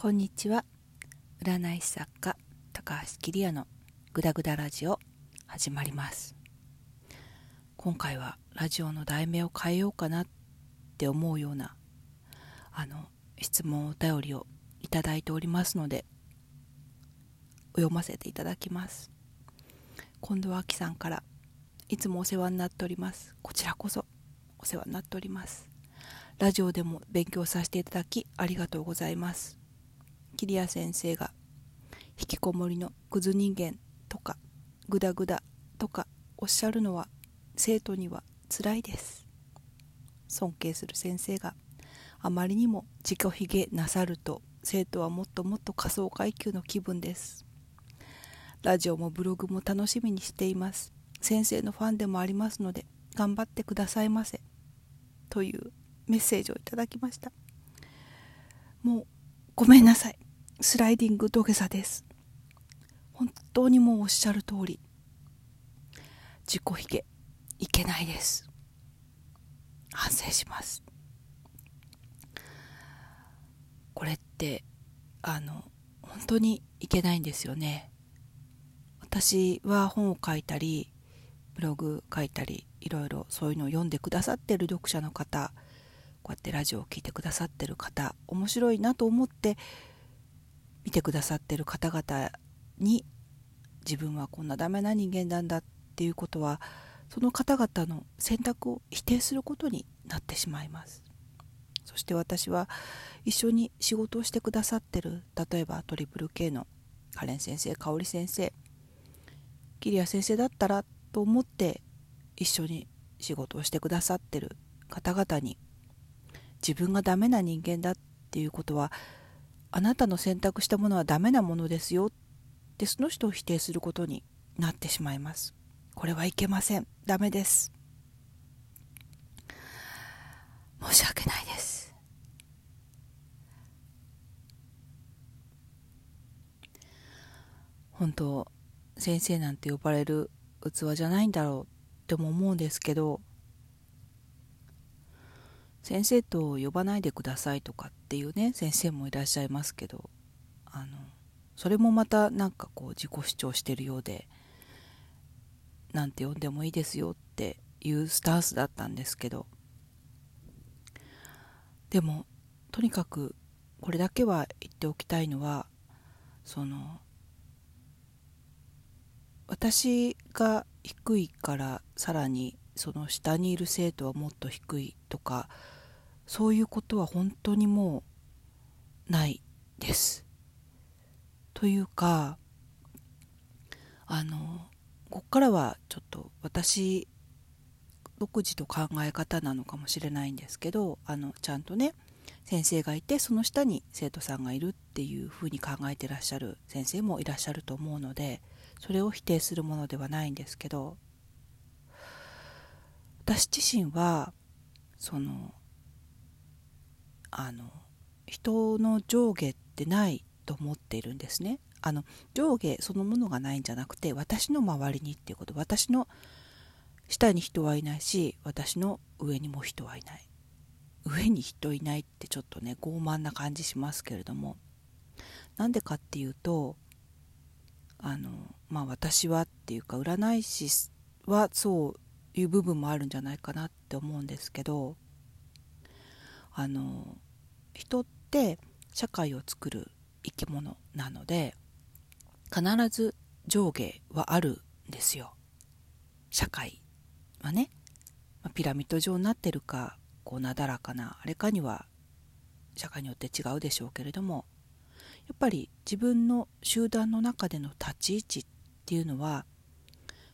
こんにちは。占い師作家高橋桐也のグダグダラジオ始まります。今回はラジオの題名を変えようかなって思うようなあの質問お便りをいただいておりますので読ませていただきます。近藤亜紀さんからいつもお世話になっております。こちらこそお世話になっております。ラジオでも勉強させていただきありがとうございます。桐谷先生が引きこもりのクズ人間とかグダグダとかおっしゃるのは生徒にはつらいです。尊敬する先生があまりにも自己ひげなさると生徒はもっともっと仮想階級の気分です。ラジオもブログも楽しみにしています。先生のファンでもありますので頑張ってくださいませ。というメッセージをいただきました。もうごめんなさい。スライディング土下座です。本当にもうおっしゃる通り。自己ひげいけないです。反省します。これってあの本当にいけないんですよね。私は本を書いたりブログ書いたりいろいろそういうのを読んでくださってる読者の方こうやってラジオを聴いてくださってる方面白いなと思って見てくださってる方々に自分はこんなダメな人間なんだっていうことはその方々の選択を否定することになってしまいます。そして私は一緒に仕事をしてくださってる例えばトリプル K のカレン先生香織先生桐谷先生だったらと思って一緒に仕事をしてくださってる方々に自分がダメな人間だっていうことはあなたの選択したものはダメなものですよ。ってその人を否定することになってしまいます。これはいけません。ダメです。申し訳ないです。本当先生なんて呼ばれる器じゃないんだろうっても思うんですけど先生と呼ばないでくださいとかっていうね先生もいらっしゃいますけどあのそれもまたなんかこう自己主張してるようでなんて呼んでもいいですよっていうスタンスだったんですけどでもとにかくこれだけは言っておきたいのはその私が低いからさらにその下にいる生徒はもっと低いとかそういうことは本当にもうないです。というかあのここからはちょっと私独自と考え方なのかもしれないんですけどあのちゃんとね先生がいてその下に生徒さんがいるっていうふうに考えてらっしゃる先生もいらっしゃると思うのでそれを否定するものではないんですけど私自身はそのあの人の上下ってないと思っているんですね。あの上下そのものがないんじゃなくて私の周りにっていうこと。私の下に人はいないし私の上にも人はいない。上に人いないってちょっとね傲慢な感じしますけれども。なんでかっていうとあのまあ私はっていうか占い師はそういう部分もあるんじゃないかなって思うんですけどあの人って社会を作る生き物なので必ず上下はあるんですよ。社会はね。ピラミッド状になってるかこうなだらかなあれかには社会によって違うでしょうけれどもやっぱり自分の集団の中での立ち位置っていうのは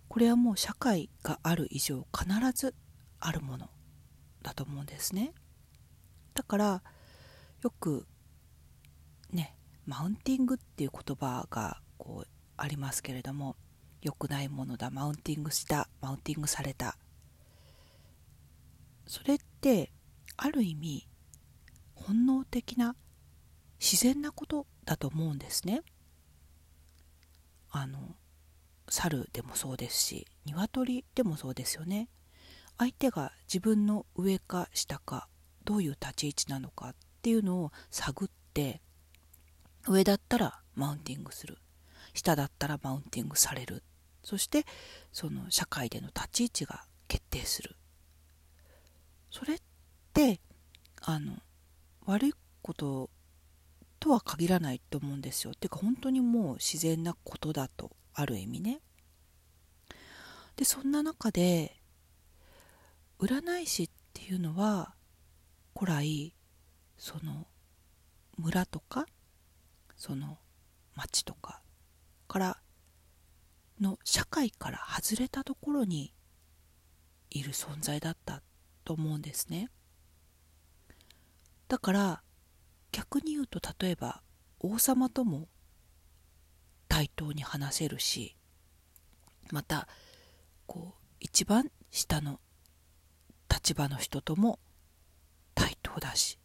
これはもう社会がある以上必ずあるものだと思うんですね。だからよくねマウンティングっていう言葉がこうありますけれども良くないものだマウンティングしたマウンティングされた。それってある意味本能的な自然なことだと思うんですね。あの猿でもそうですし鶏でもそうですよね。相手が自分の上か下かどういう立ち位置なのかっていうのを探って上だったらマウンティングする。下だったらマウンティングされる。そしてその社会での立ち位置が決定する。それってあの悪いこととは限らないと思うんですよ。っていうか本当にもう自然なことだとある意味ね。でそんな中で占い師っていうのは古来その村とかその町とかからの社会から外れたところにいる存在だったと思うんですね。だから逆に言うと例えば王様とも対等に話せるしまたこう一番下の立場の人とも対等だし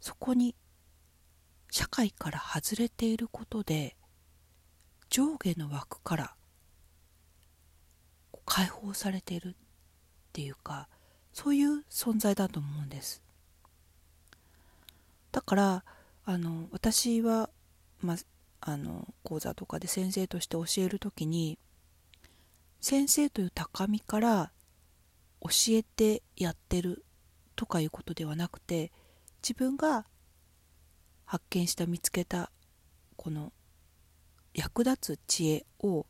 そこに社会から外れていることで上下の枠から解放されているっていうかそういう存在だと思うんです。だからあの私は、まああの講座とかで先生として教える時に先生という高みから教えてやってるとかいうことではなくて自分が発見した見つけたこの役立つ知恵を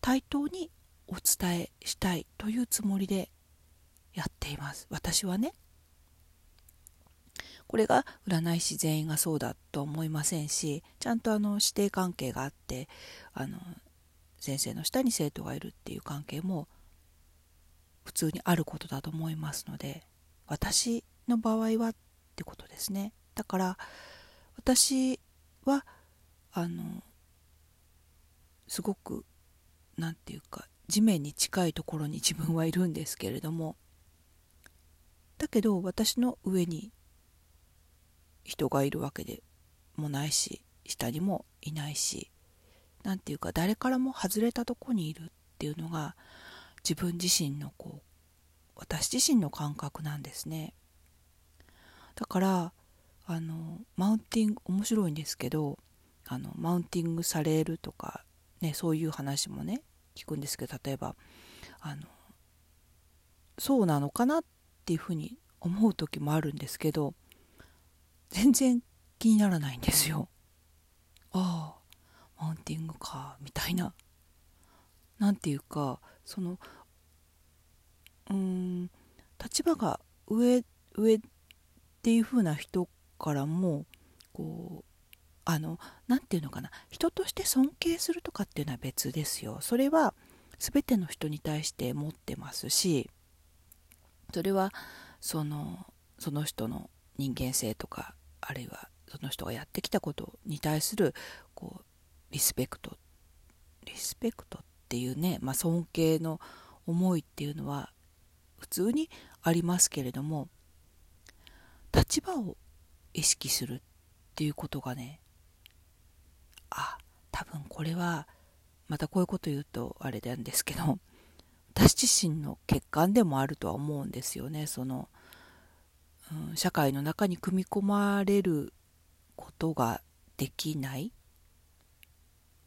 対等にお伝えしたいというつもりでやっています。私はね。これが占い師全員がそうだと思いませんしちゃんとあの師弟関係があってあの先生の下に生徒がいるっていう関係も普通にあることだと思いますので私の場合はってことですね。だから私はあのすごく何て言うか地面に近いところに自分はいるんですけれどもだけど私の上に人がいるわけでもないし下にもいないし何て言うか誰からも外れたとこにいるっていうのが自分自身のこう私自身の感覚なんですね。だからあのマウンティング面白いんですけどあのマウンティングされるとか、ね、そういう話もね聞くんですけど例えばあのそうなのかなっていうふうに思う時もあるんですけど全然気にならないんですよ。ああマウンティングかみたいな。なんていうかそのうーん立場が上上っていう風な人からもこうあの何て言うのかな人として尊敬するとかっていうのは別ですよそれは全ての人に対して持ってますしそれはそのその人の人間性とかあるいはその人がやってきたことに対するこうリスペクト。リスペクトっていうね、まあ、尊敬の思いっていうのは普通にありますけれども立場を意識するっていうことがねあ多分これはまたこういうこと言うとあれなんですけど私自身の欠陥でもあるとは思うんですよね。その、社会の中に組み込まれることができない。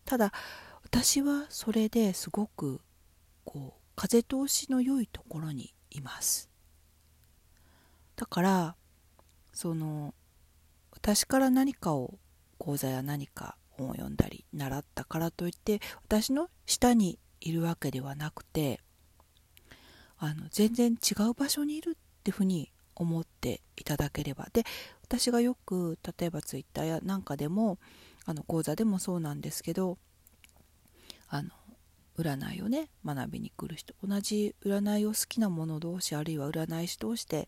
ただ私はそれですごくこう風通しの良いところにいます。だからその私から何かを講座や何か本を読んだり習ったからといって私の下にいるわけではなくてあの全然違う場所にいるってふうに思っていただければ。で私がよく例えばツイッターやなんかでもあの講座でもそうなんですけどあの占いをね学びに来る人同じ占いを好きな者同士あるいは占い師同士で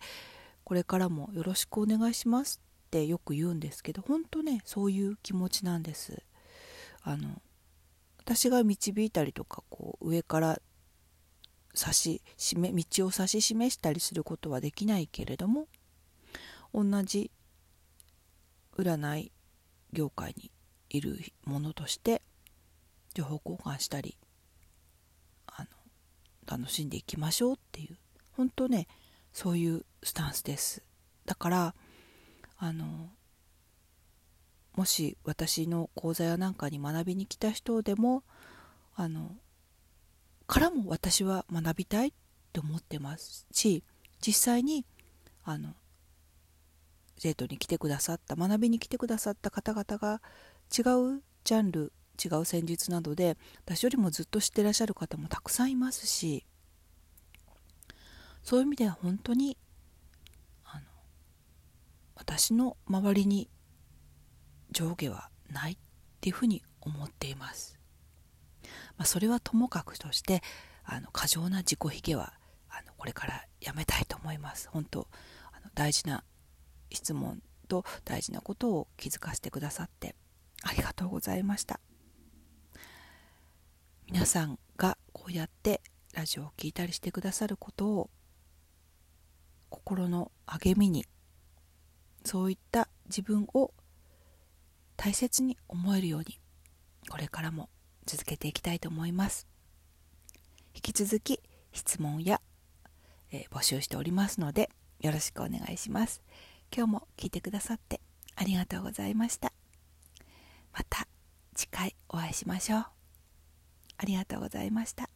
これからもよろしくお願いしますってよく言うんですけど本当ねそういう気持ちなんです。あの私が導いたりとかこう上から指し示道を指し示したりすることはできないけれども同じ占い業界にいるものとして情報交換したりあの楽しんでいきましょうっていう本当ねそういうスタンスです。だからあのもし私の講座やなんかに学びに来た人でもあのからも私は学びたいって思ってますし実際にあの生徒に来てくださった学びに来てくださった方々が違うジャンル違う戦術などで私よりもずっと知ってらっしゃる方もたくさんいますしそういう意味では本当にあの私の周りに上下はないっていうふうに思っています。まあ、それはともかくとしてあの過剰な自己卑下はあのこれからやめたいと思います。本当あの大事な質問と大事なことを気づかせてくださってありがとうございました皆さんがこうやってラジオを聴いたりしてくださることを心の励みにそういった自分を大切に思えるようにこれからも続けていきたいと思います。引き続き質問や、えー、募集しておりますのでよろしくお願いします。今日も聞いてくださってありがとうございました。また次回お会いしましょう。ありがとうございました。